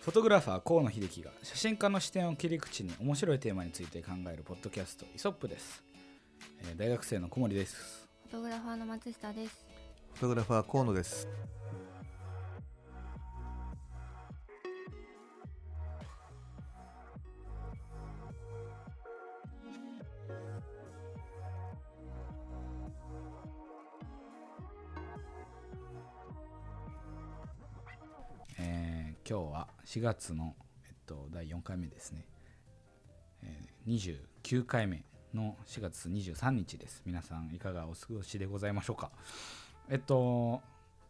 フォトグラファー河野秀樹が写真家の視点を切り口に面白いテーマについて考えるポッドキャストイソップです、えー大学生の小森ですフォトグラファーの松下です。フォトグラファー河野です。今日は4月の、えっと、第4回目ですね、えー29回目の4月23日です。皆さんいかがお過ごしでございましょうか。えっと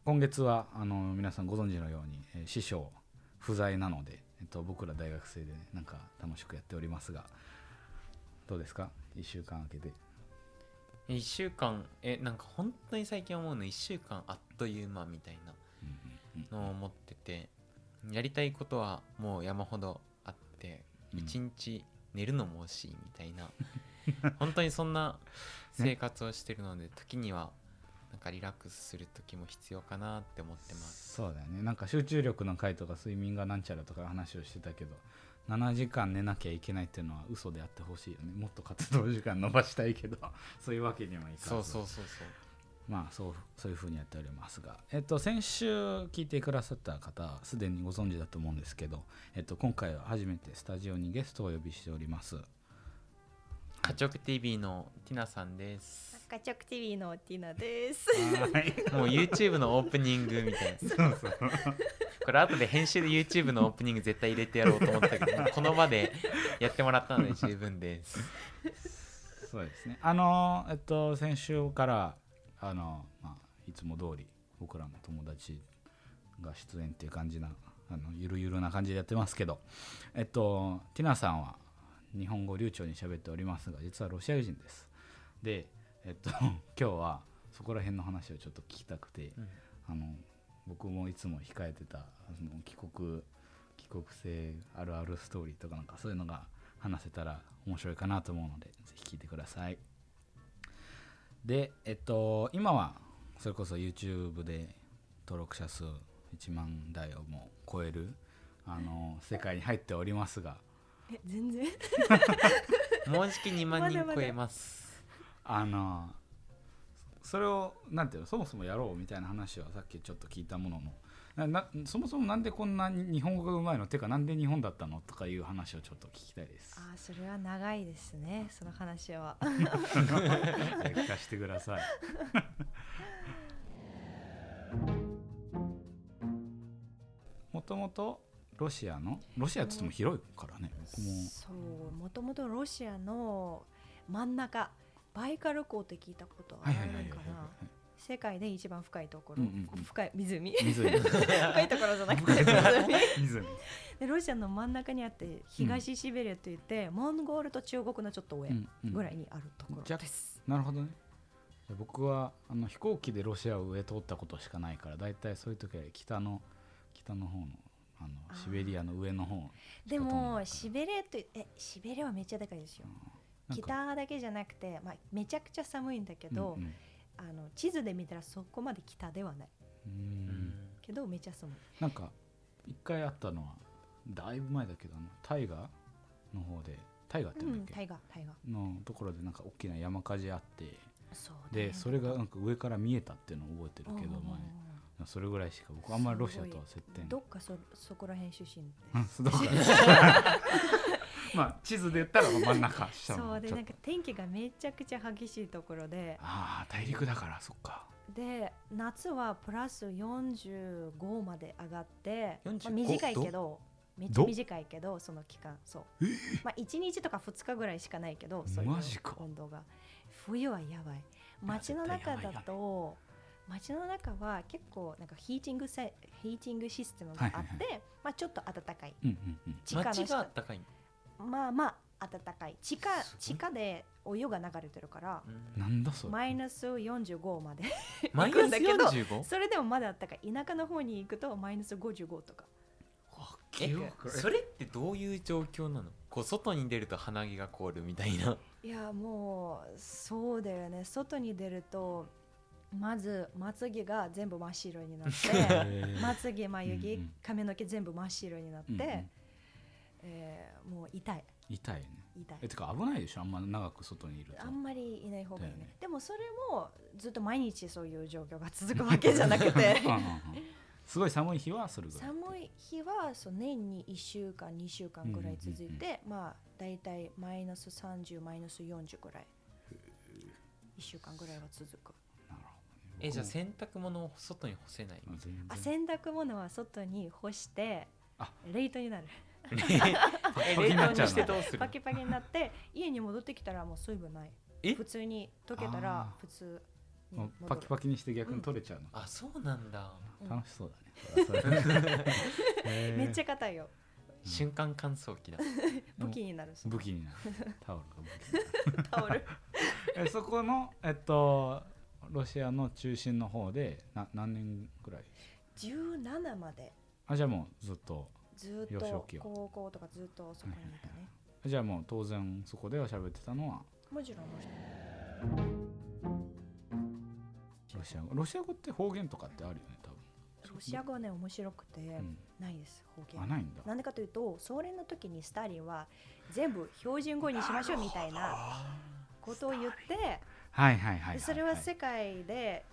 今月はあの皆さんご存知のように、えー師匠不在なので、えっと、僕ら大学生でなんか楽しくやっておりますがどうですか？1週間空けて。1週間えなんか本当に最近思うの1週間あっという間みたいなのを思ってて。やりたいことはもう山ほどあってうん。1日寝るのも惜しいみたいな。本当にそんな生活をしてるので時にはなんかリラックスする時も必要かなって思ってます。そうだよね。なんか集中力の回とか睡眠がなんちゃらとか話をしてたけど7時間寝なきゃいけないっていうのは嘘であってほしいよね。もっと活動時間伸ばしたいけど そういうわけにはいかず。そうそうそうそうまあそうそういうふうにやっておりますが、えっと、先週聞いてくださった方はすでにご存知だと思うんですけど、えっと、今回は初めてスタジオにゲストをお呼びしております。カチョク TV のティナさんです。ガチョク TV のティナです。はい。もう YouTube のオープニングみたいな。そうそう。これ後で編集で YouTube のオープニング絶対入れてやろうと思ったけどこの場でやってもらったので十分です。そうですね。あのえっと先週からあのまあいつも通り僕らも友達が出演っていう感じなあのゆるゆるな感じでやってますけど、えっとティナさんは日本語流暢に喋っておりますが実はロシア人です。でえっと 今日はそこら辺の話をちょっと聞きたくて、うん。あの僕もいつも控えてたその帰国帰国生あるあるストーリーとかなんかそういうのが話せたら面白いかなと思うのでぜひ聞いてくださいでえっと今はそれこそ YouTube で登録者数1万台をもう超えるあの世界に入っておりますが。え全然？もうじき2万人まだまだ超えますあのそれをなんていうのそもそもやろうみたいな話はさっきちょっと聞いたもののそもそもなんでこんなに日本語がうまいの？てかなんで日本だったの？とかいう話をちょっと聞きたいですあー、それは長いですね。その話は。聞かせてください もともとロシアのロシアっつっても広いからね僕もそう、もともとロシアの真ん中、バイカル湖って聞いたことあるかな。世界で一番深いところ、うんうんうん。深い湖。湖。深いところじゃなくて 湖。湖。でロシアの真ん中にあって東シベリアといって、モンゴルと中国のちょっと上うんうん。ぐらいにあるところじゃあです。なるほどね。僕はあの飛行機でロシアを上通ったことしかないからだいたいそういう時は北の北の方のあのシベリアの上の方でもシベリアとえシベリアはめっちゃでかいですよ。北だけじゃなくて、まあ、めちゃくちゃ寒いんだけど、うんうんあの地図で見たらそこまで北ではない。うん。けどめっちゃ寒い。なんか一回あったのはだいぶ前だけどあのタイガーの方でタイガーってうん、言うんだっけ、タイガータイガー。のところでなんか大きな山火事あってそうね。でそれがなんか上から見えたっていうのを覚えてるけどうんうんうん前それぐらいしか僕あんまりロシアとは接点どっかそそこら辺出身うんです。どこか まあ地図で言ったら真ん中下のそうでなんか天気がめちゃくちゃ激しいところで。ああ大陸だからそっか。で夏はプラス45まで上がって、まあ、45短いけどめっちゃ短いけどその期間そう。まあ1日とか2日ぐらいしかないけどそういう温度が。冬はやばい。街の中だと街の中は結構なんかヒーティングセヒーティングシステムがあって、はいはいまあちょっと暖かい。うんうんうん。地下の街下があったかいまあまあ暖かい。地下地下でお湯が流れてるからなんだそれ。マイナス45まで。マイナス行くんだけど 45? それでもまだ暖かい。田舎の方に行くとマイナス55とか。え。それってどういう状況なの？こう外に出ると鼻毛が凍るみたいな。いやもうそうだよね。外に出るとまずまつげが全部真っ白になってまつげ眉毛、髪の毛全部真っ白になって、うんうんえーもう痛い。痛いよね。痛い。えてか危ないでしょ？あんま長く外にいると。あんまりいない方がいい。ねね。でもそれもずっと毎日そういう状況が続くわけじゃなくて。すごい寒い日はそれぐらい寒い日はそう年に1週間2週間ぐらい続いて、まあ大体マイナス30マイナス40ぐらい。1週間ぐらいは続く。なるほえじゃあ洗濯物を外に干せない？あ洗濯物は外に干してあ。レイトになるえパキになっちゃうの冷凍にしてどうする？パキパキになって家に戻ってきたらもう水分ない。え？普通に溶けたら普通パキパキにして逆に取れちゃうの、あそうなんだ。うん楽しそうだね。めっちゃ硬いよ。瞬間乾燥機だ。武器になる武器になる。タオルが武器になる。タオル。えそこのえっとロシアの中心の方でな何年ぐらい？17まで。あじゃあもうずっとずっと高校とかずっとそこにいたね。じゃあもう当然そこでは喋ってたのは？もちろんロシア。語。ロシア語って方言とかってあるよね多ロシア語はね面白くて分、ないです方うん、あ言ないんだ。なんでかというとソ連の時にスターリンは全部標準語にしましょうみたいなことを言ってはいはいはいそれは世界で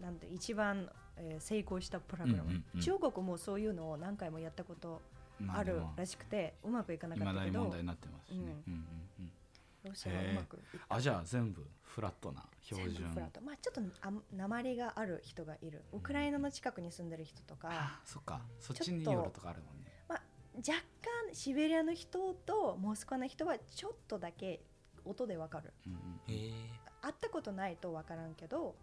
なんて一番、えー成功したプログラム、うんうんうん。中国もそういうのを何回もやったことあるらしくてうまくいかなかったけど。に問題になってますしね、うん。うんうんうんロシアはうまくあじゃあ全部フラットな標準。フラット。まあちょっとあ鉛がある人がいる。ウクライナの近くに住んでる人とか。あそっか。そっちによるとかあるもんね。若干シベリアの人とモスクワの人はちょっとだけ音でわかる。うん。会ったことないとわからんけど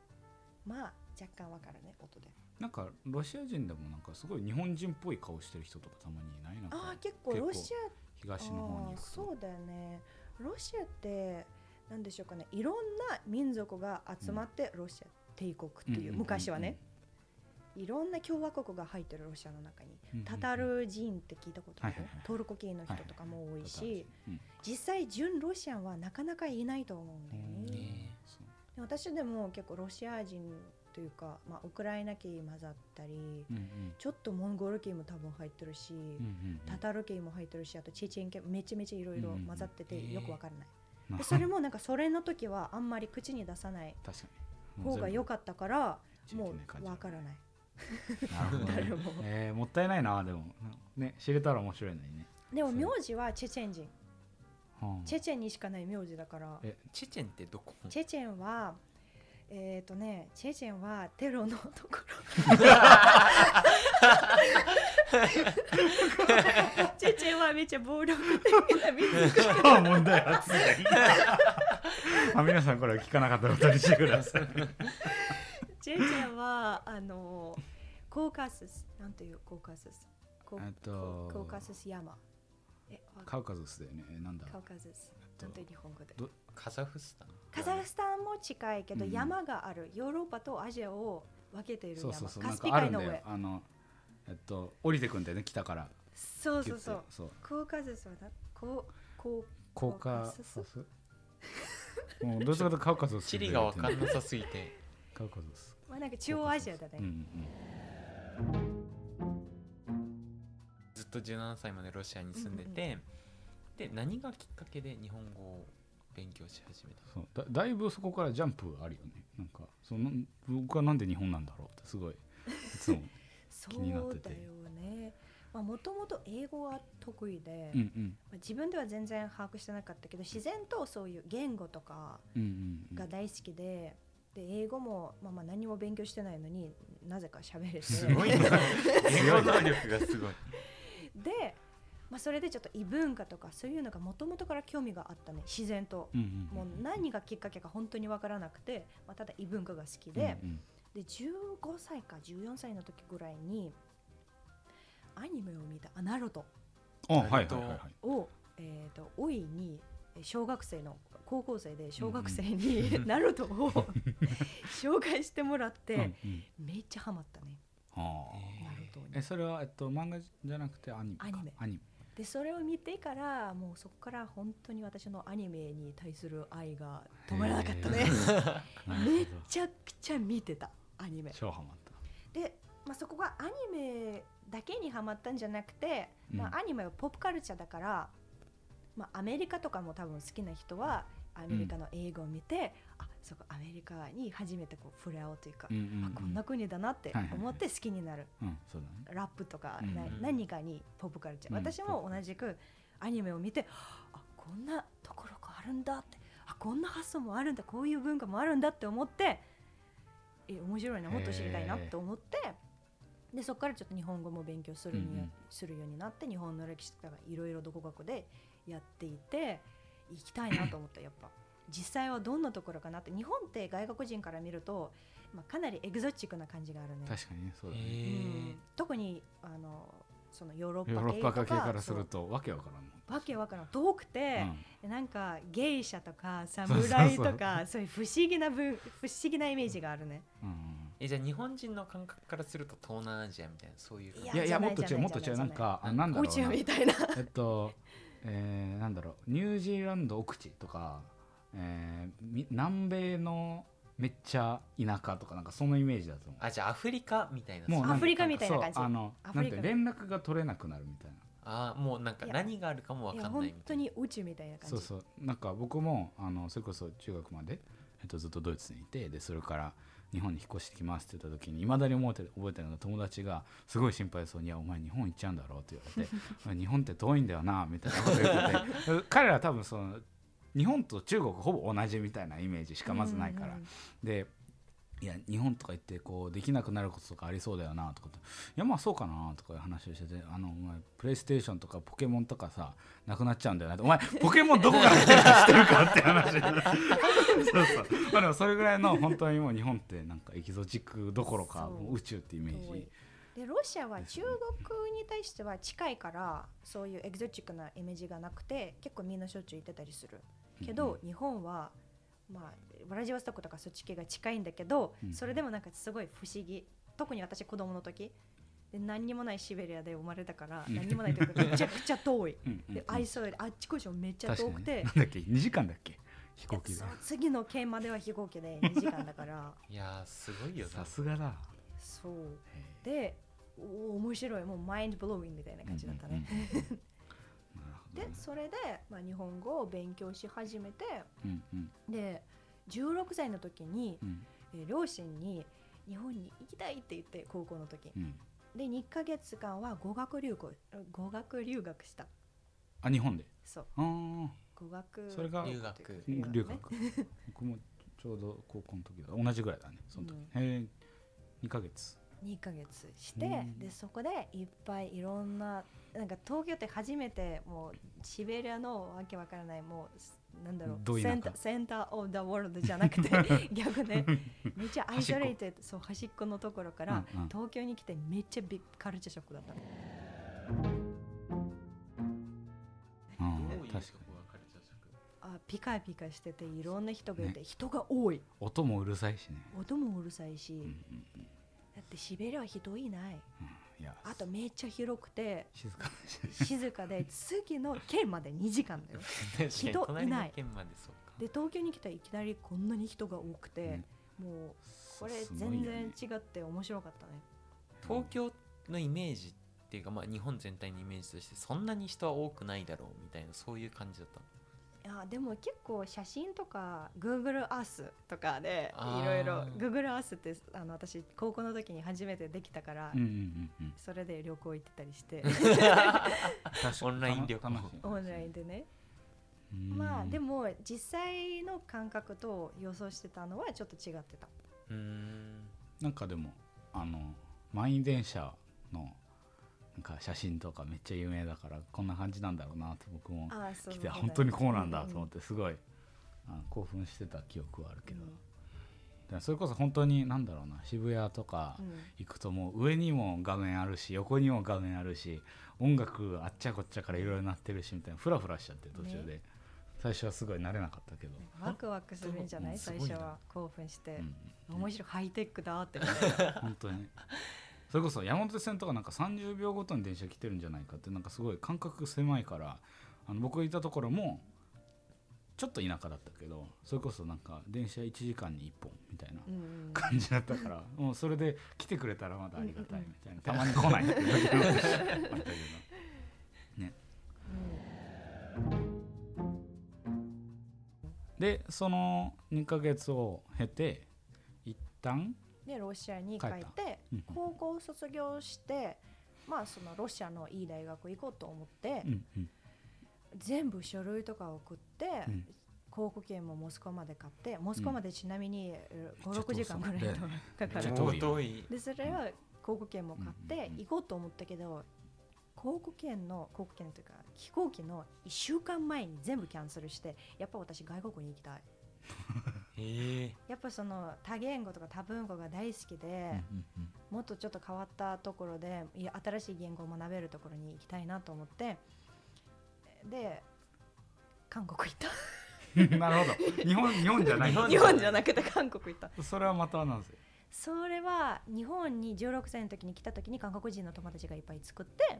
まあ若干わかるね音で。なんかロシア人でもなんかすごい日本人っぽい顔してる人とかたまにいない？なんかああ結構ロシア東の方にそうだよね。ロシアって何でしょうかね。いろんな民族が集まってロシア帝国っていう、んん昔はね。いろんな共和国が入ってるロシアの中に、うんうんうん。タタル人って聞いたことある、はいはいはい。トルコ系の人とかも多いし、うん。実際純ロシアンはなかなかいないと思うんだようん。ね、私でも結構ロシア人というか、まあ、ウクライナ系混ざったり、うんうん。ちょっとモンゴル系も多分入ってるし、うんうんうん。タタル系も入ってるしあとチェチェン系めちゃめちゃいろいろ混ざっててうんうんうんよくわからない、なでそれもなんかそれの時はあんまり口に出さない方が良かったからもうわからない。なるほど、ね。えーもったいないなでも。ね知れたら面白いのにね、でも名字はチェチェン人。はあ。チェチェンにしかない名字だから。えチェチェンってどこ？チェチェンはえっ、ー、とねチェチェンはテロのところ。チェチェンはめっちゃ暴力的な民族あ問題発言あ皆さんこれは聞かなかったことにしてください。チェチェンはあのコーカスス。なんていうコーカスス？コえっとコーカスス山。カウカズスだよね。えなんだ？カウカスス。となん。て日本語で。どカザフスタン？カザフスタンも近いけどうん。山がある、ヨーロッパとアジアを分けている山。そうそうそう。カスピ海の上。あのえっと降りてくんだよね北から。そうそうそう。そう。コーカススはなこうこうコーカコーカスサス？もうどちらかというとカウカズス。地理がわかんなさすぎて。カウカズス。まあなんか中央アジアだね、うんうんずっと17歳までロシアに住んでて、で何がきっかけで日本語を勉強し始めたそうだだいぶそこからジャンプあるよね。なんかその僕はなんで日本なんだろうってすごいいつもそ 気になってて。うだよね。まあもともと英語は得意で、うんうん。まあ自分では全然把握してなかったけど自然とそういう言語とかうんうんうん。が大好きで、で英語も、まあ、まあ何も勉強してないのになぜか喋れて。すごい な言語能力がすごい。で、まあ、それでちょっと異文化とかそういうのがもともとから興味があったね。自然と、うんうんもう何がきっかけか本当に分からなくて、まあ、ただ異文化が好きで、うんうん。で15歳か14歳の時ぐらいにアニメを見た「あナルト。あはいはいはいはい。を」えー、とおいにえー小学生の高校生で小学生に ナルトを 紹介してもらって、うんうん。めっちゃハマったね。はあナルトに。えそれはえっと漫画じゃなくてアニメか。アニメ。アニメでそれを見てからもうそこから本当に私のアニメに対する愛が止まらなかったね。めど。ちゃくちゃ見てたアニメ。超ハマった。で、まあ、そこがアニメだけにハマったんじゃなくて、まうん。あ、アニメはポップカルチャーだから、まあ、アメリカとかも多分好きな人はアメリカの映画を見て、あそこアメリカに初めてこう触れ合うというか、うんうんうん。あこんな国だなって思って好きになる、ラップとか、うんなうん。何かにポップカルチャー、うん私も同じくアニメを見てあこんなところがあるんだってあこんな発想もあるんだこういう文化もあるんだって思ってえ面白いなもっと知りたいなって思ってでそこからちょっと日本語も勉強するするようになって日本の歴史とかいろいろ独学でやっていて行きたいなと思ったやっぱ。実際はどんなところかなって。日本って外国人から見ると、まあ、かなりエグゾチックな感じがあるね。確かにねそうだね。へうん。え特にあのそのヨーロッヨーロッパ系とかパ系からするとわけわからんわけわからん。遠くて、うん。なんか芸者とかそう侍そう。とかそういう不思議なぶ不思議なイメージがあるね。うんえじゃあ日本人の感覚からすると東南アジアみたいなそういういいやいやもっと違うもっと違う。なんかあなんだろうな。宇宙みたいな。えっと、えーなんだろうニュージーランド奥地とか、えーみ南米のめっちゃ田舎とかなんかそのイメージだと思う。あじゃあアフリカみたいな。もうアフリカみたいな感じ。そうあのな。んて連絡が取れなくなるみたいな。あーもうなんか何があるかもわいや本かんないみた当いなに宇宙みたいな感じ。そうそう。なんか僕もあのそれこそ中学まで、えっと、ずっとドイツにいてでそれから日本に引っ越してきますって言った時にいまだに覚えてる覚えてるのが友達がすごい心配そうに「いやお前日本行っちゃうんだろ」って言われてお前「日本って遠いんだよな」みたいなこと言ってて 彼らは多分その日本と中国ほぼ同じみたいなイメージしかまずないから、でいや日本とか行ってこうできなくなることとかありそうだよなとかって。いやまあそうかなとかいう話をしててあのお前プレイステーションとかポケモンとかさなくなっちゃうんだよなって。お前ポケモンどこから来てるか知ってるかって話。そうそう。まあでもそれぐらいの本当にもう日本ってなんかエキゾチックどころか宇宙ってイメージ。でロシアは中国に対しては近いからそういうエキゾチックなイメージがなくて結構みんなしょっちゅう行ってたりする。けど、日本はまあブラジオストクとかそっち系が近いんだけど、うん。それでもなんかすごい不思議。特に私子供の時。で何にもないシベリアで生まれたからうん。何にもないというかめちゃくちゃ遠い。で愛想よりあっちこっちもめっちゃ遠くて。なんだっけ？2時間だっけ？飛行機でそう次の県までは飛行機で2時間だから。いやーすごいよな。さすがだ。そう。へでお面白い。もうマインドブローインみたいなえ感じだったね、うんうんうんでねそれで、まあ、日本語を勉強し始めてうんうん。で16歳の時に、うん。えー両親に日本に行きたいって言って高校の時。うん。で2ヶ月間は語学留学語学留学した。あ日本で？そう。語学それが留学うん留学。僕もちょうど高校の時だ。同じぐらいだねその時、へえ2ヶ月。2ヶ月して、うん。でそこでいっぱいいろんななんか東京って初めてもうシベリアのわけわからないもうなんだろう center center of the world じゃなくて 逆ねめっちゃ isolated そう端っこのところから、うんうん。東京に来てめっちゃ big culture shock だった確かに。あピカピカしてていろんな人がいて、ね。人が多い。音もうるさいしね、音もうるさいし、うんうんだってシベリアは人いない。うん、あとめっちゃ広くて静か静かで次の県まで2時間だよ。人い隣ないで東京に来たらいきなりこんなに人が多くて、もうこれ全然違って面白かったね。東京のイメージっていうかまあ日本全体のイメージとしてそんなに人は多くないだろうみたいなそういう感じだったいやでも結構写真とか Google Earth とかでいろいろ Google Earth ってあの私高校の時に初めてできたから、うんうんうんうん。それで旅行行ってたりして。オンライン旅行。楽しい。オンラインでね。うん。まあでも実際の感覚と予想してたのはちょっと違ってた。ん。なんかでもあの満員電車のなんか写真とかめっちゃ有名だからこんな感じなんだろうなって僕も来て本当にこうなんだと思っってすごい興奮してた記憶はあるけど、うん。でそれこそ本当になんだろうな渋谷とか行くともう上にも画面あるし横にも画面あるし音楽あっちゃこっちゃからいろいろ鳴ってるしみたいなフラフラしちゃって途中で、ね。最初はすごい慣れなかったけど、ワクワクするんじゃない、うん最初は興奮して、うん。面白いハイテクだって。本当にそれこそ山手線とかなんか30秒ごとに電車来てるんじゃないかってなんかすごい間隔狭いからあの僕がいたところもちょっと田舎だったけどそれこそなんか電車1時間に1本みたいなうん感じだったから もうそれで来てくれたらまだありがたいみたいな。たまに来ないっていうたけど。ね。でその2ヶ月を経て一旦でロシアに帰っ帰ってうん。高校卒業してまあそのロシアのいい大学行こうと思って、うんうん。全部書類とか送って、うん。航空券もモスクワまで買ってモスクワまでちなみに56めっちゃ遠時間ぐらいかかる。遠いでそれは航空券も買っうんて行こうと思ったけど航空券の航空券というか飛行機の1週間前に全部キャンセルしてやっぱ私外国に行きたい やっぱその多言語とか多文化が大好きで、もっとちょっと変わったところでいや新しい言語を学べるところに行きたいなと思ってで韓国行った。なるほど。日本日本じゃない。日本日本じゃなくて韓国行った。それはまたなぜ？それは日本に16歳の時に来た時に韓国人の友達がいっぱい作って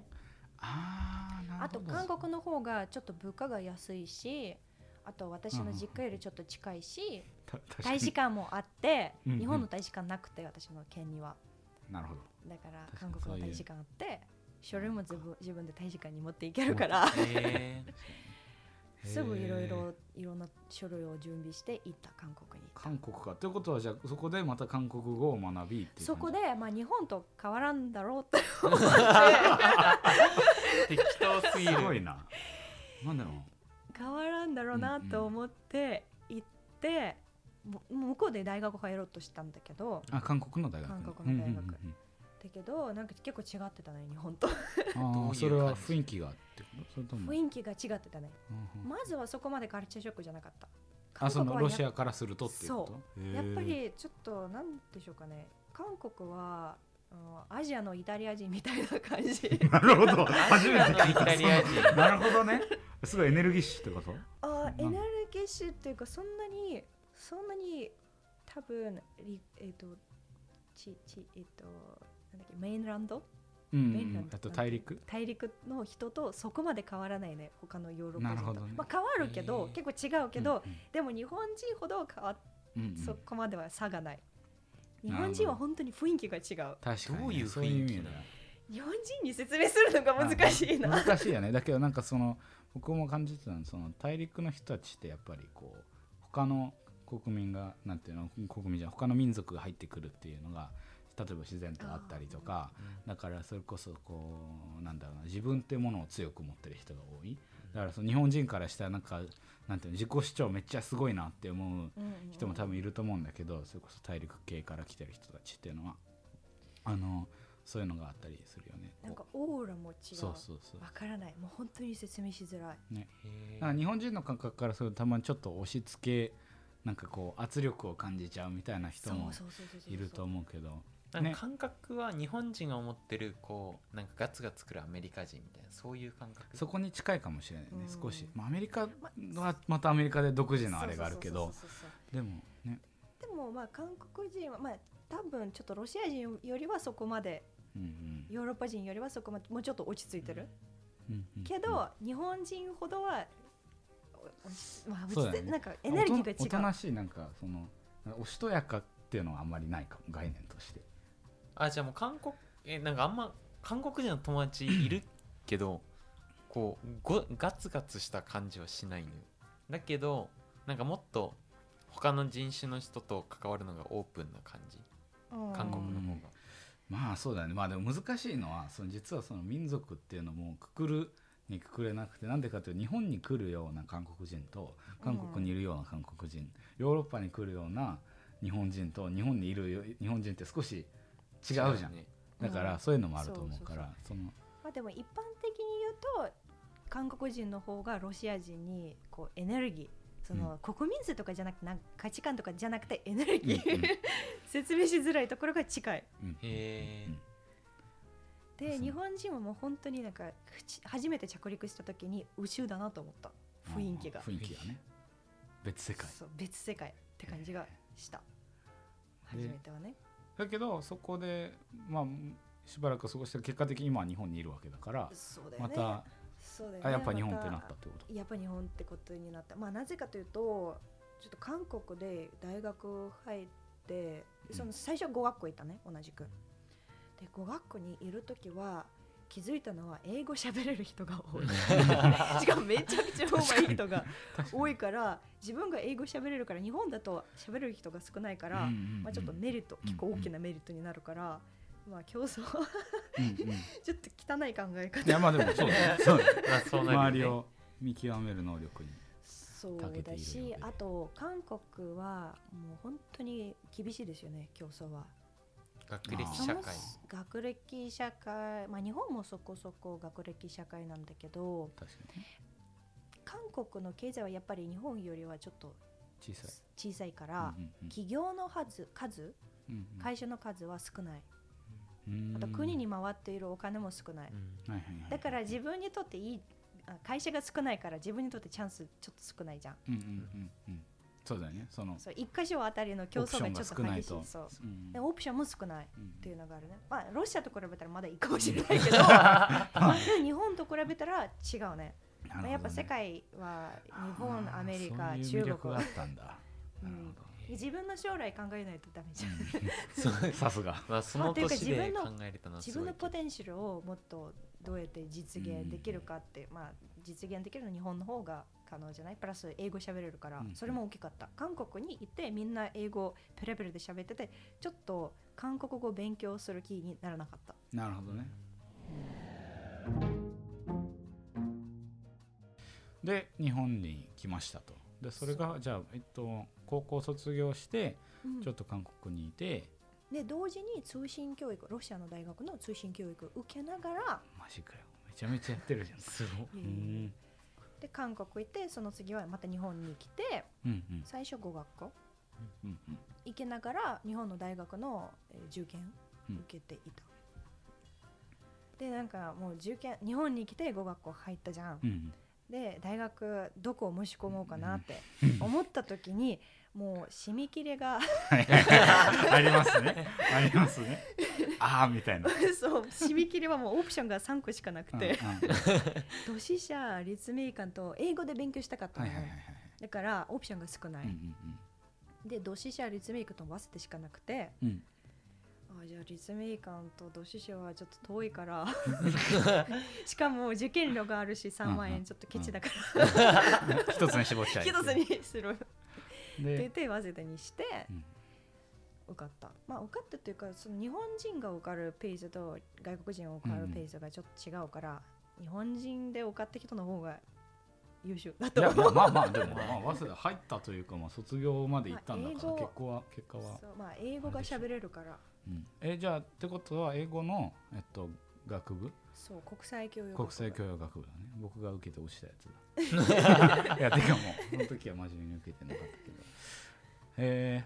ああと韓国の方がちょっと物価が安いしあと私の実家よりちょっと近いし、大使館もあって、うんうん。日本の大使館なくて私の県には。なるほど。だから韓国の大使館あって書類も自分自分で大使館に持っていけるから。へえ すぐいろいへろいろんな書類を準備して行った韓国に韓国か。ということはじゃあそこでまた韓国語を学びっていう感じ？そこで、まあ、日本と変わらんだろうって 適当すぎる。すごいな。まあでも変わらんだろうなと思って行って、も向こうで大学入ろうとしたんだけどあ韓国の大学。韓国の大学。うんうんうんだけどなんか結構違ってたね日本と。ああ それは雰囲気がってこと？それとも。雰囲気が違ってたね。うんうん。まずはそこまでカルチャーショックじゃなかった。あそのロ韓国はやシアからするとっていうこと？やっぱりちょっとなんでしょうかね。韓国はうんアジアのイタリア人みたいな感じ。なるほど。初めてアジアのイタリア人。なるほどね。すごいエネルギッシュってこと？うん。あエネルギッシュっていうかそんなにそんなに多分リえっ、とちちえっ、となんだっけメインランド？うんメインランド？あと大陸？大陸の人とそこまで変わらないね他のヨーロッパ人と、なるほどね。まあ変わるけど、結構違うけど、うんでも日本人ほど変わうん。そこまでは差がない日本人は本当に雰囲気が違う。確かにね、どういう雰囲気だよ日本人に説明するのが難しいな、難しいよね。だけどなんかその僕も感じてたのはその大陸の人たちってやっぱりこう他の国民がなんていうの？国民じゃん他の民族が入ってくるっていうのが例えば自然とあったりとかだからそれこそこうなんだろうな自分っていうものを強く持ってる人が多いだからその日本人からしたらなんかなんていうの自己主張めっちゃすごいなって思う人も多分いると思うんだけどそれこそ大陸系から来てる人たちっていうのは。あのそういうのがあったりするよね。なんかこオーラも違う。うそうそうそう。わからない。もう本当に説明しづらい。ね。へだから日本人の感覚からするとたまにちょっと押し付けなんかこう圧力を感じちゃうみたいな人もそうそうそうそうそう。いると思うけど。ねなんか感覚は日本人が思ってるこうなんかガツガツくるアメリカ人みたいなそういう感覚？そこに近いかもしれないねうん。少し、まあ、アメリカはまたアメリカで独自のあれがあるけど。でもね、でもまあ韓国人はまあ多分ちょっとロシア人よりはそこまでうんうんヨーロッパ人よりはそこまでもうちょっと落ち着いてる、うんうんけど、日本人ほどはまあそうだよねなんかエネルギーが違うおとおとなしいなんかそのおしとやかっていうのはあんまりないかも概念としてあじゃあもう韓国えなんかあんま韓国人の友達いるけどこうごガツガツした感じはしないのよ。だけどなんかもっと他の人種の人と関わるのがオープンな感じ。うん。韓国の方が。まあそうだね。まあでも難しいのはその実はその民族っていうのもくくるにくくれなくてなんでかというと日本に来るような韓国人と韓国にいるような韓国人、ヨーロッパに来るような日本人と日本にいるよ日本人って少し違うじゃん。ね。だかうん。らそういうのもあると思うからその。まあでも一般的に言うと韓国人の方がロシア人にこうエネルギーその国民性とかじゃなくてなんか価値観とかじゃなくてエネルギー、説明しづらいところが近い。うん。で日本人はもう本当になんか口初めて着陸した時に宇宙だなと思った。雰囲気が。雰囲気がね。別世界。そう別世界って感じがした。初めてはねだけどそこでまあしばらく過ごして結果的に今は日本にいるわけだからまたそうだよね。あやっぱ日本ってまなったってこと？やっぱ日本ってことになった。まあなぜかというとちょっと韓国で大学入ってその最初語学校行ったね同じく。で語学校にいる時は気づいたのは英語喋れる人が多い。しかもめちゃくちゃ上手い人が多いから自分が英語喋れるから日本だと喋れる人が少ないから、うんうんうん。まあ、ちょっとメリット、うん結構大きなメリットになるから、まあ競争 ちょっと汚い考えい方やまあでもそうだね。そう周りを見極める能力にそうだしあと韓国はもう本当に厳しいですよね競争は学歴社会。学歴社会。まあ日本もそこそこ学歴社会なんだけど確かにね。韓国の経済はやっぱり日本よりはちょっと小さい。小さいから、うんうん。企業の数数？うんうん。会社の数は少ない。うん。あと国に回っているお金も少ない。うん。はいはいはい。だから自分にとっていいあ会社が少ないから自分にとってチャンスちょっと少ないじゃん。うんうんうんうんそうだよね。そのそう一箇所あたりの競争がちょっと激しい。そう。うん。でオプションも少ないっうんていうのがあるね。まあロシアと比べたらまだいいかもしれないけど。日本と比べたら違うね。まあやっぱ世界は日本アメリカそういう中国魅力があったんだ。うん。なるほ自分の将来考えないとダメじゃん。そうどさすが。まあそのまあというか年で考自分のえれたのは自分のポテンシャルをもっとどうやって実現できるかって、まあ実現できるのは日本の方が可能じゃない？プラス英語喋れるから、うんそれも大きかった。韓国に行ってみんな英語ペラペラで喋っててちょっと韓国語を勉強する気にならなかった。なるほどね。で日本に来ましたと。でそれがじゃあ、えっと、高校卒業してうん。ちょっと韓国にいて、で同時に通信教育ロシアの大学の通信教育を受けながらマジかよ。めちゃめちゃやってるじゃん。すごいうんで韓国行ってその次はまた日本に来てうんうん。最初語学校。うんうん行けながら日本の大学のえー受験うん。受けていた、でなんかもう受験日本に来て語学校入ったじゃん、うんで大学どこを申し込もうかなって思った時にもう締め切りが ありますね。ありますね。ああみたいな。そう締め切りはもうオプションが3個しかなくて。うんうん。土師者立命館と英語で勉強したかったのね、はいはいだからオプションが少ない、うんで土師者立命館と合わせてしかなくて。うんうんあじゃあ立命館と土師者はちょっと遠いから。しかも受験料があるし3万うん。うん円ちょっとケチだから。うん一つに絞っちゃえ一つにするでて早稲田にしてうん。受かった。まあ受かったというかその日本人が受かるペースと外国人が受かるペースがちょっと違うから、日本人で受かった人の方が優秀だいやと思うまあまあまあでも、まあ、早稲田入ったというか、まあ、卒業まで行ったんだから、結果は結果は、まあ英語が喋れるからうん。えじゃあってことは英語の、えっと、学部？そう国際教養国際教養学部だね。僕が受けて落ちたやつだ。いやてかもうその時は真面目に受けてなかったけど。え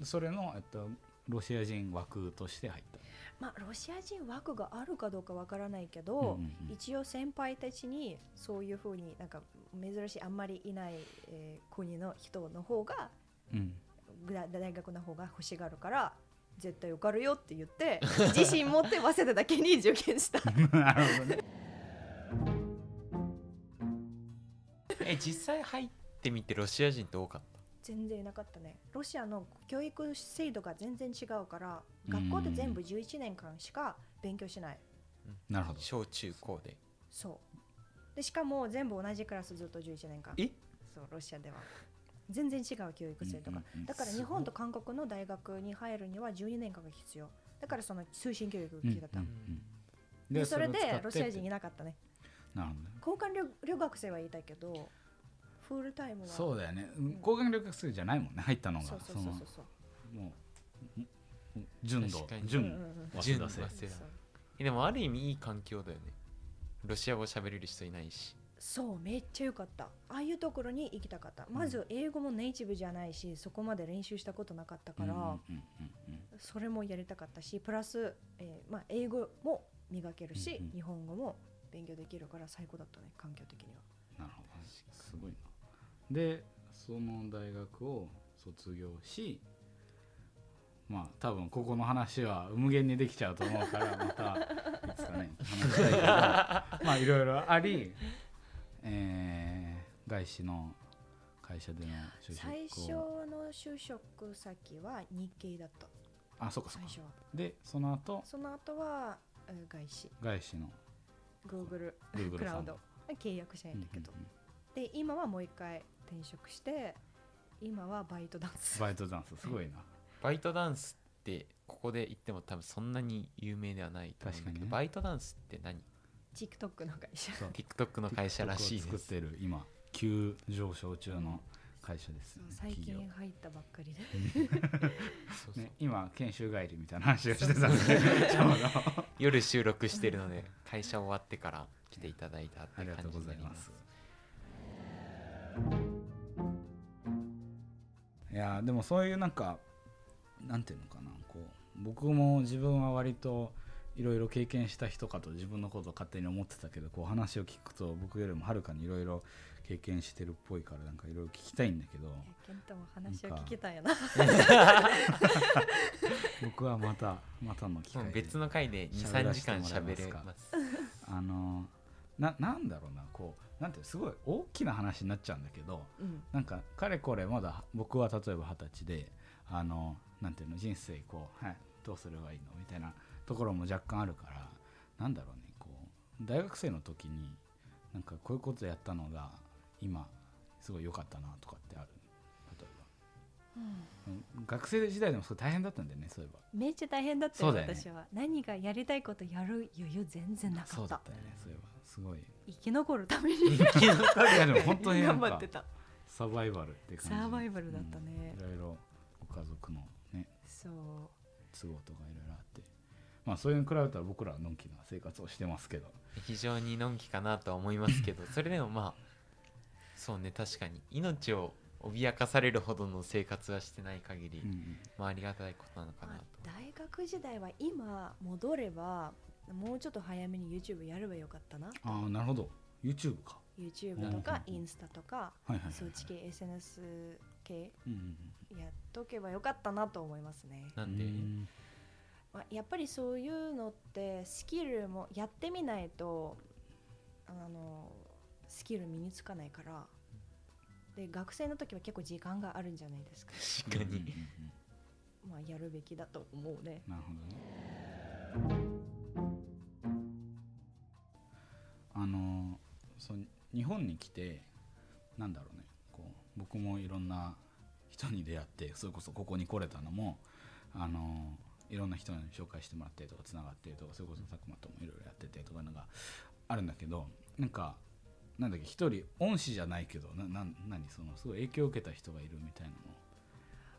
ー、それの、えっと、ロシア人枠として入った。まあロシア人枠があるかどうかわからないけど、うんうんうん。一応先輩たちにそういうふうになんか珍しいあんまりいない、えー国の人の方がうん。だ大学の方が欲しがるから絶対受かるよって言って 自信持って早稲田だけに受験した。なるほどね。え実際入ってみてロシア人って多かった？全然いなかったね。ロシアの教育制度が全然違うから学校で全部11年間しか勉強しない。なるほど。小中高で。そう。でしかも全部同じクラスずっと11年間。え？そうロシアでは全然違う教育制度が、うんうんうん。だから日本と韓国の大学に入るには12年間が必要。だからその通信教育受けだった、うんうんうん。でそれでロシア人いなかったね。なるほどね。交換留留学生は言いたいけどフルタイムは。そうだよね、ん。交換留学生じゃないもんね入ったのが。そうそうそうそうもう純度純う稲田生でもある意味いい環境だよねロシア語喋れる人いないしそうめっちゃ良かった。ああいうところに行きたかった。まず英語もネイティブじゃないしそこまで練習したことなかったから、それもやりたかったしプラス、えーまあ、英語も磨けるし、うんうん。日本語も勉強できるから最高だったね環境的には。なるほど。ねすごいな。でその大学を卒業しまあ多分ここの話は無限にできちゃうと思うからまたいつかね話したいけど。まあいろいろあり、えー外資の会社での就最初の就職先は日系だった。あそうかそうか。最初は。でその後？その後はえー外資。外資の。Google Google クラウド。契約社員だけど、うんうんうん。で今はもう一回転職して今はバイトダンス。バイトダンス。すごいな。バイトダンスってここで言っても多分そんなに有名ではないと思うんだけど、確かにね。バイトダンスって何？TikTok の会社。そう。TikTok の会社らしいです作ってる今急上昇中の会社です、そう最近入ったばっかりで。そうそう。ね、今研修帰りみたいな話をしてたんでちょうど。夜収録してるので会社終わってから来ていただいたってありがとう感じになりまございますす。いやーでもそういうなんかなんていうのかなこう僕も自分は割といろいろ経験した人かと自分のことを勝手に思ってたけどこう話を聞くと僕よりもはるかにいろいろ経験してるっぽいからなんかいろいろ聞きたいんだけどケントも話を聞きたいよな僕はまたまたの機会別の回で喋23時間喋らえますかれます。あのななんだろうなこうなんていうのすごい大きな話になっちゃうんだけどうん。なんかかれこれまだ僕は例えば二十歳であのなんていうの人生こう、はい、どうすればいいの？みたいなところも若干あるからなんだろうねこう大学生の時になんかこういうことやったのが今すごい良かったなとかってある？例えば、うん。学生時代でもすごい大変だったんだよねそういえば。めっちゃ大変だったよね。私は。何がやりたいことやる余裕全然なかっそうだたったよねそういえば。すごい。生き残るために。いやでも本当に頑張ってた。サバイバルって感じ。サバイバルだったね。うん。いろいろご家族のねそう。都合とかいろいろまあそれに比べたら僕らはのんきな生活をしてますけど。非常にのんきかなとは思いますけど それでもまあそうね確かに命を脅かされるほどの生活はしてない限り、うんうん。まあありがたいことなのかなまとあ大学時代は今戻ればもうちょっと早めに YouTube やればよかったなああなるほど。YouTube か。YouTube とかうんインスタとかはいはいはいそっち系 SNS 系やっとけばよかったなと思いますね、うんなん。で、やっぱりそういうのってスキルもやってみないとあのスキル身につかないからで学生の時は結構時間があるんじゃないですか。確かに、まあやるべきだと思うね。なるほどね。あのそう日本に来てなんだろうね。こう僕もいろんな人に出会ってそれこそここに来れたのもあのいろんな人に紹介してもらってとかつながってとかそれこそ佐久間ともいろいろやっててとかのがあるんだけどなんかなんだっけ一人恩師じゃないけどなな何そのすごい影響を受けた人がいるみたいなの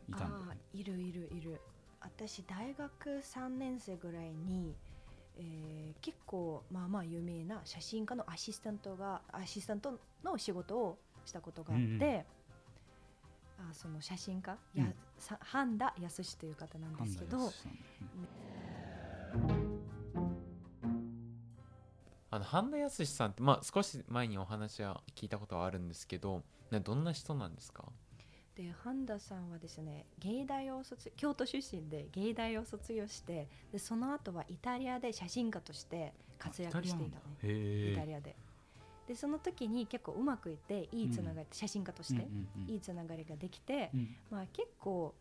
いたんだよああね。いるいる。いる。私大学3年生ぐらいに、えー結構まあまあ有名な写真家のアシスタントがアシスタントの仕事をしたことがあって、うんうん。あその写真家、やうん。さ半田康という方なんですけどあの半田康さんって、まあ、少し前にお話は聞いたことはあるんですけどなどんな人なんですか？で半田さんはですね芸大を卒京都出身で芸大を卒業してでその後はイタリアで写真家として活躍していたね。イタリアででその時に結構うまくいっていいつながり、写真家として、いいつながりができて、うん。まあ、結構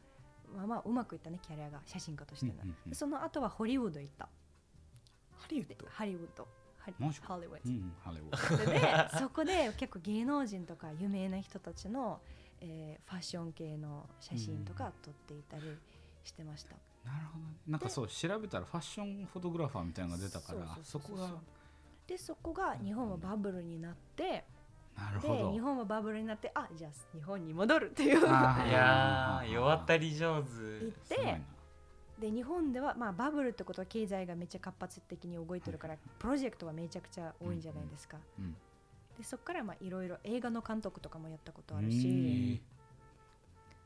まあまあうまくいったねキャリアが写真家としての、うその後はホリウッド行った。ハリウでハリウッド。ハリウッド、うんハリウッド。でそこで結構芸能人とか有名な人たちの、えーファッション系の写真とか撮っていたりしてました、なるほどね。なんかそう調べたらファッションフォトグラファーみたいなのが出たからそうそうそうそう。そこがでそこが日本はバブルになって、なるほど。で日本はバブルになってあじゃあ日本に戻るっていう。いやー。弱ったり上手。すごいな。てで日本では、まあ、バブルってことは経済がめっちゃ活発的に動いてるから、はいプロジェクトはめちゃくちゃ多いんじゃないですか、うん。でそこからまあいろいろ映画の監督とかもやったことあるうしん。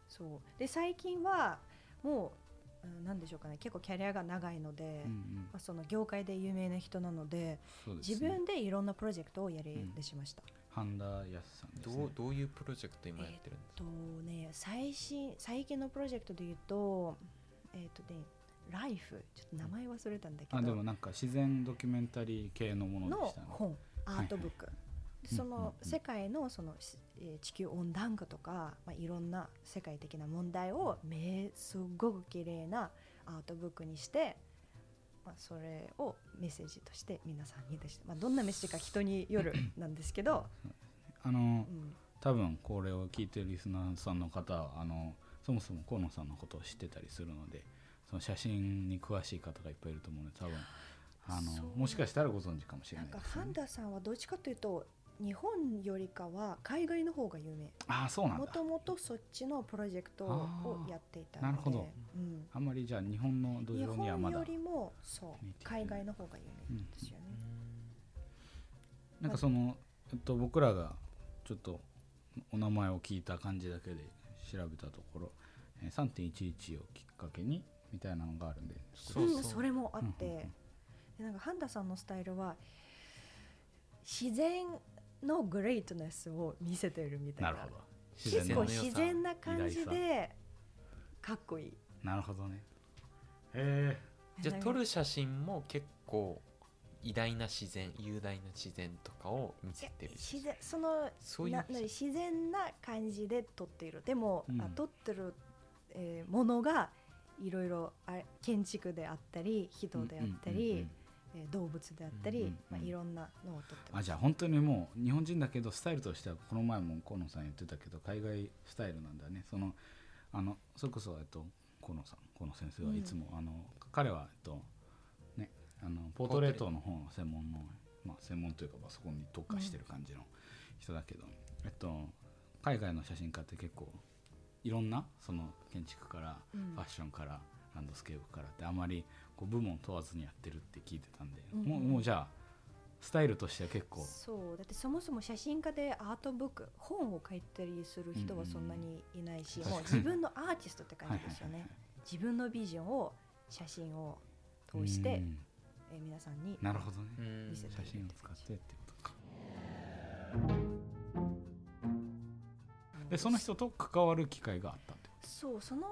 そう。で最近はもう、うん、なんでしょうかね。結構キャリアが長いので、うんうん。まあ、その業界で有名な人なのでね。自分でいろんなプロジェクトをやり出しました、半田康さんですね。どうどういうプロジェクト今やってるんですとか、ね最新最近のプロジェクトで言うと、えっ、とねライフ。ちょっと名前忘れたんだけど。あでもなんか自然ドキュメンタリー系のものでのしたね。本。アートブック、でそうんうんうんの世界のその、地球温暖化とか、まあ、いろんな世界的な問題をめすっごく綺麗なアートブックにして、まあ、それをメッセージとして皆さんに出して、まあ、どんなメッセージか人によるなんですけど、あのうん、多分これを聞いてるリスナーさんの方はあのそもそも河野さんのことを知ってたりするのでその写真に詳しい方がいっぱいいると思うので多分あのもしかしたらご存知かもしれななんいですよねかハンダさんはどっちかというと日本よりかは海外の方が有名。ああそうなんだ。もともとそっちのプロジェクトをやっていたので。なるほど。うん、あんまりじゃあ日本の土日壌にはまだ本よりもそう海外の方が有名ですよね、なんかその、えっと、僕らがちょっとお名前を聞いた感じだけで調べたところ、えー3.11をきっかけにみたいなのがあるんでそうそう。うんそれもあって、うんうんうん。でなんかハンダさんのスタイルは自然のグレートネスを見せてるみたいな。なるほど。結構の自然な感じでかっこいい。なるほどね。へじゃあ撮る写真も結構偉大な自然雄大な自然とかを見せてる自然そのそういう自然な感じで撮っている。でも、うん。あ撮ってる、えーものがいろいろあ建築であったり人であったり、動物であったり、うんうんうん。まあ、いろんなのをあじゃあ本当にもう日本人だけどスタイルとしてはこの前も河野さん言ってたけど海外スタイルなんだね。そのあのそれこそ、えっと、河野さん。河野先生はいつも、あの彼は、えっとね、あのポートレートの方の専門の、まあ、専門というか、まあ、そこに特化してる感じの人だけど、えっと、海外の写真家って結構いろんなその建築からうん。ファッションからランドスケープからってあまりこう部門問わずにやってるって聞いてたんで、うんもうもうじゃあスタイルとしては結構。そうだってそもそも写真家でアートブック本を書いたりする人はそんなにいないし、うんもう自分のアーティストって感じですよね。自分のビジョンを写真を通して、うん。えー皆さんになるほどね。うん見せて写真を使ってってことか。でその人と関わる機会があったってこそうその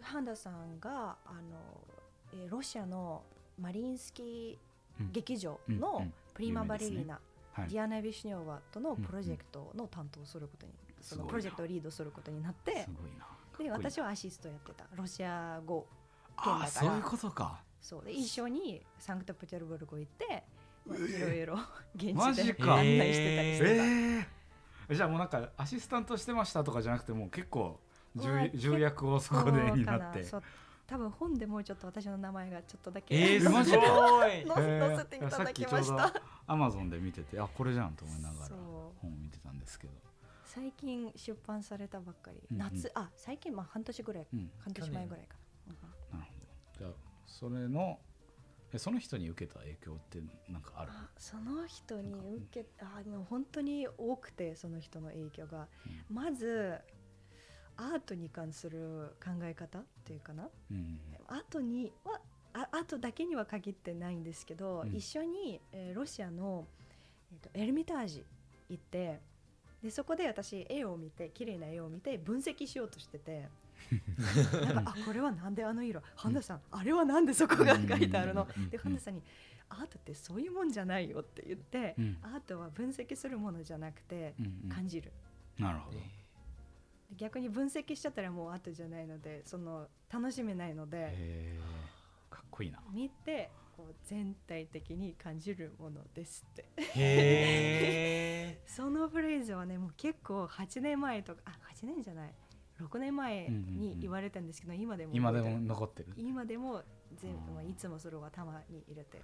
ハンダさんがあの、えーロシアのマリンスキうん。ー劇場うん。うのんプリマバレリーナ、とはい。ディアナ・ビシュニョーワとのうんうんプロジェクトの担当することに、そのプロジェクトをリードすることになってでい私はアシストやってたロシア語あ県だから。あそういうことか。そう。で一緒にサンクトペテルブルク行って、まあ、いろいろ 現地で案内してたりしてた、ええじゃあもうなんかアシスタントしてましたとかじゃなくてもう結構重役をそこでになって多分本でもうちょっと私の名前がちょっとだけ、えー、すごい。載せていただきました。アマゾンで見ててあこれじゃんと思いながら本を見てたんですけど、最近出版されたばっかり、うんうん。夏あ最近まあ半年ぐらいうん、半年前ぐらいかな、なるほど。じゃあそれのえその人に受けた影響ってなんかあるあその人に受けあでも本当に多くてその人の影響が、まずアートに関する考え方っていうかな？うん。アートにはあアートだけには限ってないんですけど、うん。一緒に、えーロシアの、えーとエルミタージ行ってでそこで私絵を見て綺麗な絵を見て分析しようとしてて なんかあこれはなんであの色？ハンダさん、あれはなんでそこが書いてあるの、うん。でハンダさんにアートってそういうもんじゃないよって言って、うん。アートは分析するものじゃなくてうんうん。感じる、なるほど、で逆に分析しちゃったらもうアートじゃないのでその楽しめないので、かっこいいな。見てこう全体的に感じるものですって。へ そのフレーズはねもう結構8年前とかあ8年じゃない。6年前に言われたんですけど、今でも今でも覚えてる。残ってる今でも全部、うんまあ、いつもそれは頭に入れて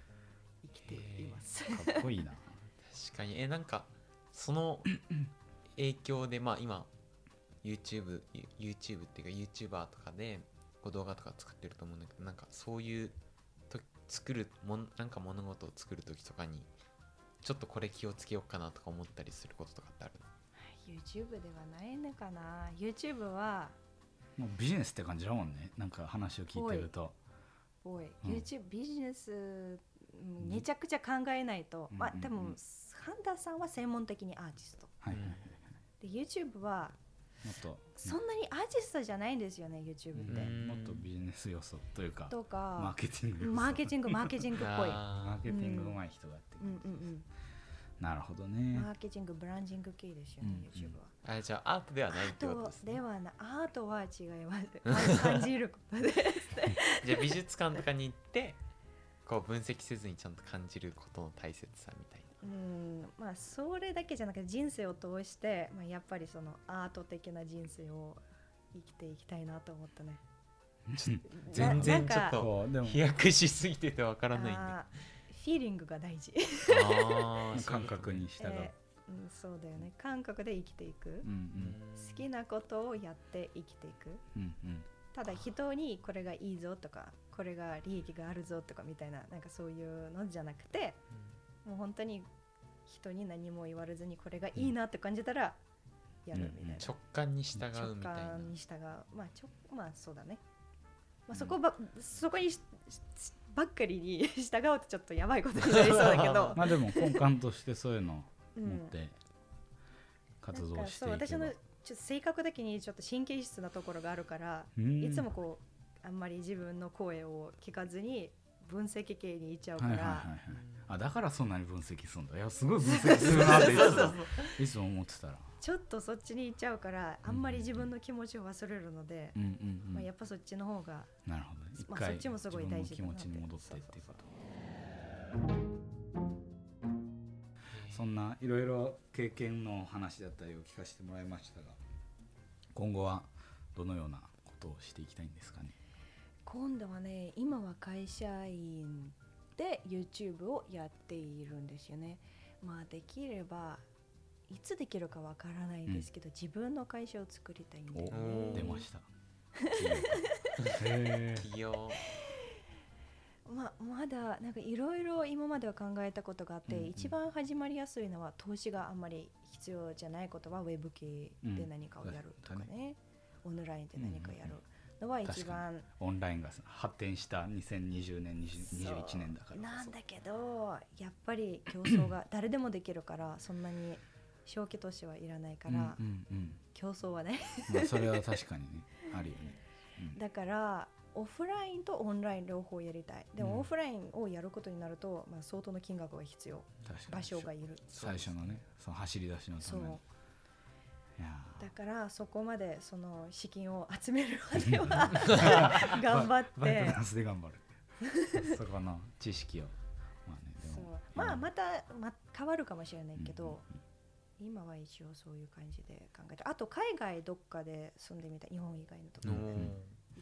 生きています。かっこいいな。確かに。えなんかその 影響でまあ今 YouTube, YouTube っていうか YouTuber とかでこう動画とか作ってると思うんだけどなんかそういうと作るもんなんか物事を作る時とかにちょっとこれ気をつけようかなとか思ったりすることとかってある YouTube ではないのかな。YouTube はもうビジネスって感じだもんね。なんか話を聞いてると。おい、うん。YouTube ビジネスうんめちゃくちゃ考えないと、うんまあ多うん。うん分ハンターさんは専門的にアーティスト。はい。で YouTube はもっと。そんなにアーティストじゃないんですよね YouTube って、うん。もっとビジネス要素というかとマーかケティング。要素マーケティングマーケティングっぽい。マあー。ケティング上手い人がやってうんる、うん。なるほどうんね。マーケティングブランディング系ですよね、うんうん。YouTube は。ーあじゃあアートではないアーってことトですね。ではなアートは違います感じることです じゃあ美術館とかに行ってこう分析せずにちゃんと感じることの大切さみたいうんまあそれだけじゃなくて人生を通して、まあ、やっぱりそのアート的な人生を生きていきたいなと思ったね。全然ちょっと飛躍しすぎててわからないんフィーリングが大事、感覚に従う、えーうん、そうだよね。感覚で生きていく、うん好きなことをやって生きていく。うんうん。うんただ人にこれがいいぞとかこれが利益があるぞとかみたいななんかそういうのじゃなくてもう本当に人に何も言われずにこれがいいなって感じたらやるみたいな、直感に従う直みたいな。感に従うまあちょまあそうだね、まあ、そこば、そこにばっかりに 従うとちょっとやばいことになりそうだけど、まあでも根幹としてそういうのをうん持って活動していうけば、そ私のちょっと性格的にちょっと神経質なところがあるから、うん。いつもこうあんまり自分の声を聞かずに分析系に行っちゃうから、はいはいはいはい。あだからそんなに分析するんだ。いやすごい分析するなっていつも。いつも思ってたら。ちょっとそっちに行っちゃうからあんまり自分の気持ちを忘れるので、うんうんうんまあ、やっぱそっちの方がなるほどね。一まあ回そっちもすごい大事自分の気持ちに戻ってっていうこと。そんないろいろ経験の話だったりを聞かせてもらいましたが今後はどのようなことをしていきたいんですかね？今度はね今は会社員で YouTube をやっているんですよね。まあできればいつできるかわからないんですけど、自分の会社を作りたいんだよね。お出ました。へ 企業。ままだなんかいろいろ今までは考えたことがあって、うんうん。一番始まりやすいのは投資があんまり必要じゃないことはウェブ系で何かをやるとかね、オンラインで何かやるのは一番、オンラインが発展した2020年20そう。21年だから。なんだけどやっぱり競争が誰でもできるからそんなに小規投資はいらないから、うんうんうん。競争はね。まあそれは確かにね。あるよね、うん。だからオフラインとオンライン両方やりたい。でも、うん。オフラインをやることになると、まあ、相当の金額が必要。場所がいる。最初のねその走り出しのためにいやーだからそこまでその資金を集めるまでは 頑張っバイトてダンスで頑張る。そこの知識を。まあねでそう。もまあまた、ま、変わるかもしれないけど、うんうん今は一応そういう感じで考えて。あと海外どっかで住んでみたい。日本以外のところ。で、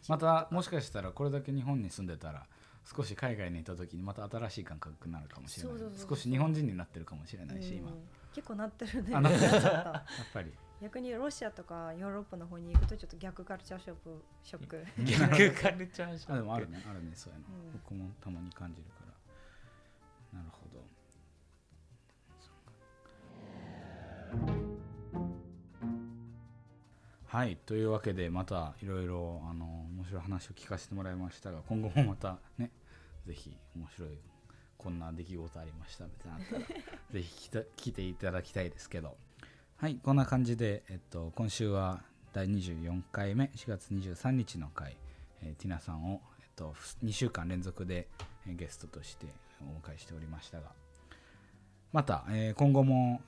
またもしかしたらこれだけ日本に住んでたら少し海外にいた時にまた新しい感覚になるかもしれない。そうそうそうそう。少し日本人になってるかもしれないし今。やうん。結構なってるね。あなってるちょっと。っぱり逆にロシアとかヨーロッパの方に行くとちょっと逆カルチャーショックショック。逆カルチャーショック。あでもあるねあるねそういうの、うん僕もたまに感じるから。なるほど。はいというわけでまたいろいろあの面白い話を聞かせてもらいましたが今後もまたねぜひ面白いこんな出来事ありましたみたいなのあったらぜひ聞きた聞いていただきたいですけどはいこんな感じで、えっと、今週は第24回目4月23日の回、えーティナさんを、えっと、2週間連続で、えーゲストとしてお迎えしておりましたがまた、えー今後も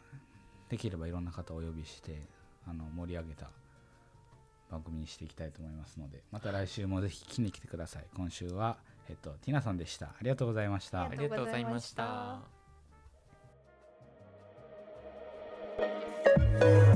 できればいろんな方をお呼びしてあの盛り上げた番組にしていきたいと思いますのでまた来週もぜひ聞きに来てください。今週は、えっと、ティナさんでした。ありがとうございました。ありがとうございましあり